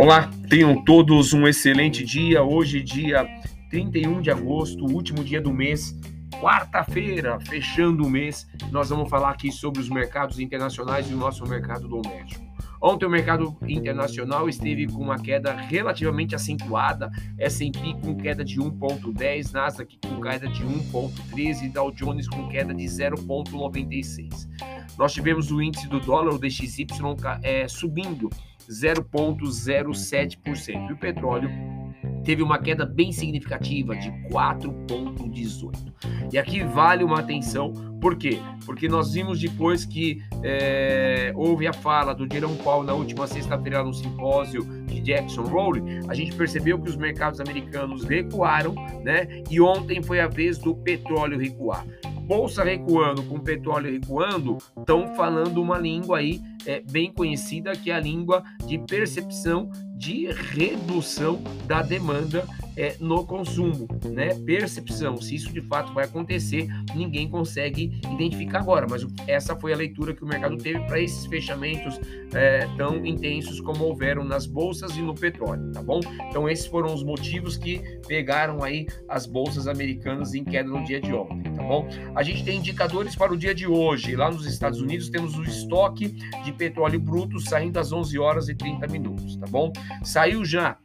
Olá, tenham todos um excelente dia. Hoje, dia 31 de agosto, último dia do mês, quarta-feira, fechando o mês. Nós vamos falar aqui sobre os mercados internacionais e o nosso mercado doméstico. Ontem o mercado internacional esteve com uma queda relativamente acentuada, S&P com queda de 1.10, Nasdaq com queda de 1.13 e Dow Jones com queda de 0.96. Nós tivemos o índice do dólar, o DXY, é, subindo 0,07%. E o petróleo teve uma queda bem significativa de 4,18. E aqui vale uma atenção, por quê? Porque nós vimos depois que é, houve a fala do Jerome Powell na última sexta-feira no simpósio de Jackson Hole, a gente percebeu que os mercados americanos recuaram, né? E ontem foi a vez do petróleo recuar bolsa recuando, com petróleo recuando, estão falando uma língua aí é, bem conhecida, que é a língua de percepção de redução da demanda é, no consumo, né? Percepção, se isso de fato vai acontecer, ninguém consegue identificar agora, mas essa foi a leitura que o mercado teve para esses fechamentos é, tão intensos como houveram nas bolsas e no petróleo, tá bom? Então esses foram os motivos que pegaram aí as bolsas americanas em queda no dia de ontem, tá bom? A gente tem indicadores para o dia de hoje. Lá nos Estados Unidos temos o estoque de petróleo bruto saindo às 11 horas e 30 minutos, tá bom? Saiu já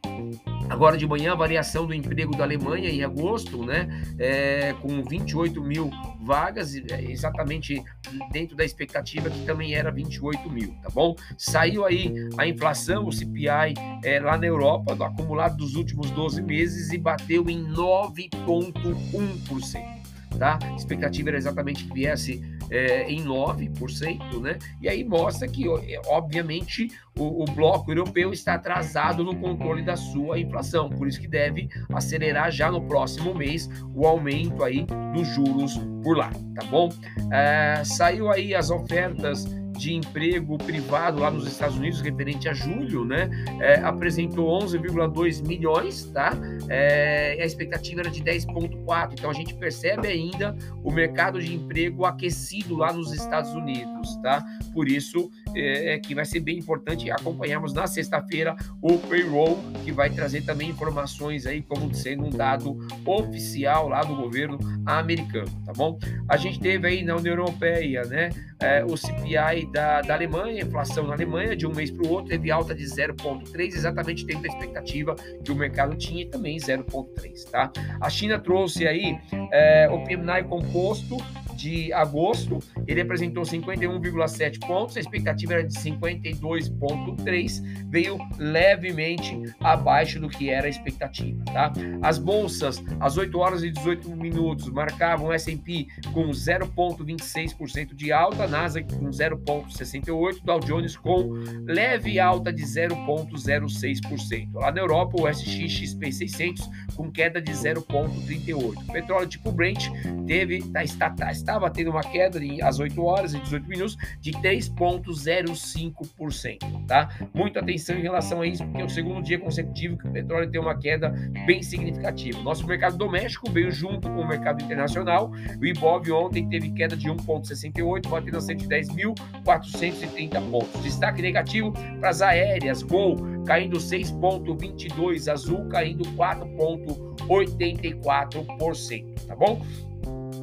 Agora de manhã, a variação do emprego da Alemanha em agosto, né, é, com 28 mil vagas, é, exatamente dentro da expectativa que também era 28 mil, tá bom? Saiu aí a inflação, o CPI é, lá na Europa, do acumulado dos últimos 12 meses e bateu em 9,1% tá? A expectativa era exatamente que viesse é, em 9%, né? E aí mostra que, é, obviamente, o, o, bloco europeu está atrasado no controle da sua inflação, por isso que deve acelerar já no próximo mês o aumento aí dos juros por lá, tá bom? É, saiu aí as ofertas de emprego privado lá nos Estados Unidos, referente a julho, né? É, apresentou 11,2 milhões, tá? É, a expectativa era de 10,4. Então a gente percebe ainda o mercado de emprego aquecido lá nos Estados Unidos, tá? Por isso é, é que vai ser bem importante acompanharmos na sexta-feira o payroll, que vai trazer também informações aí como sendo um dado oficial lá do governo americano, tá bom? A gente teve aí na União Europeia, né? É, o CPI da, da Alemanha, inflação na Alemanha, de um mês para o outro, teve alta de 0,3, exatamente dentro da expectativa que o mercado tinha, e também 0,3, tá? A China trouxe aí é, o PMI composto de agosto, ele apresentou 51,7 pontos, a expectativa era de 52,3, veio levemente abaixo do que era a expectativa, tá? As bolsas, às 8 horas e 18 minutos, marcavam S&P com 0,26% de alta, Nasdaq com 0,68%, Dow Jones com leve alta de 0,06%. Lá na Europa, o SXXP 600 com queda de 0,38%. Petróleo tipo Brent teve, tá, está, tá, estava tendo uma queda de, às 8 horas e 18 minutos de 3,05%, tá? Muita atenção em relação a isso, porque é o segundo dia consecutivo que o petróleo tem uma queda bem significativa. Nosso mercado doméstico veio junto com o mercado internacional. O Ibov ontem teve queda de 1,68, batendo a 110.430 pontos. Destaque negativo para as aéreas, Gol caindo 6,22, Azul caindo 4,84%, tá bom?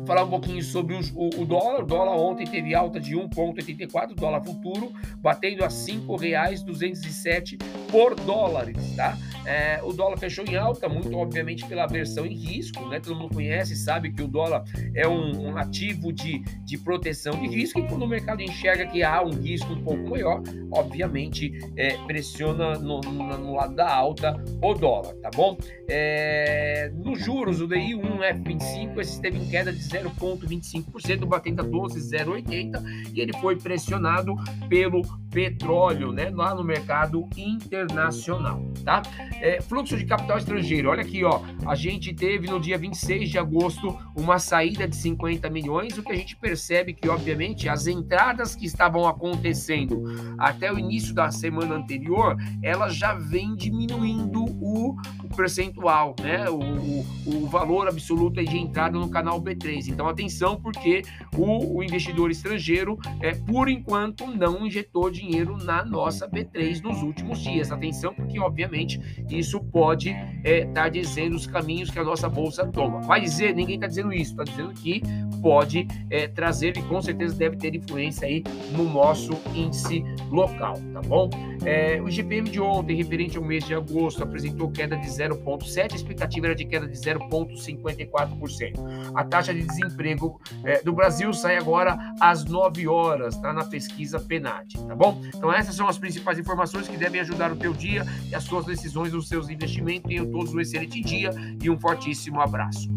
Falar um pouquinho sobre o, o, dólar. O dólar ontem teve alta de 1,84, dólar futuro, batendo a R$ 5,207 por dólares, tá? É, o dólar fechou em alta, muito obviamente pela versão em risco, né? Todo mundo conhece, sabe que o dólar é um, um ativo de, de proteção de risco e quando o mercado enxerga que há um risco um pouco maior, obviamente é, pressiona no, no, no, lado da alta o dólar, tá bom? É, nos juros, o DI 1 F25, esse esteve em queda de 0,25%, batendo a 12,080 e ele foi pressionado pelo petróleo, né? Lá no mercado internacional, tá? É, fluxo de capital estrangeiro, olha aqui, ó. A gente teve no dia 26 de agosto uma saída de 50 milhões, o que a gente percebe que, obviamente, as entradas que estavam acontecendo até o início da semana anterior, elas já vêm diminuindo o, o percentual, né? O, o, o valor absoluto de entrada no canal B3. B3. Então, atenção, porque o, o investidor estrangeiro, é, por enquanto, não injetou dinheiro na nossa B3 nos últimos dias. Atenção, porque, obviamente, isso pode estar é, tá dizendo os caminhos que a nossa bolsa toma. Vai dizer, ninguém está dizendo isso, está dizendo que pode é, trazer e com certeza deve ter influência aí no nosso índice local, tá bom? É, o GPM de ontem, referente ao mês de agosto, apresentou queda de 0,7%, a expectativa era de queda de 0,54%. A taxa de desemprego é, do Brasil sai agora às 9 horas, tá na pesquisa PNAD, tá bom? Então essas são as principais informações que devem ajudar o teu dia e as suas decisões, os seus investimentos. Tenham todos um excelente dia e um fortíssimo abraço.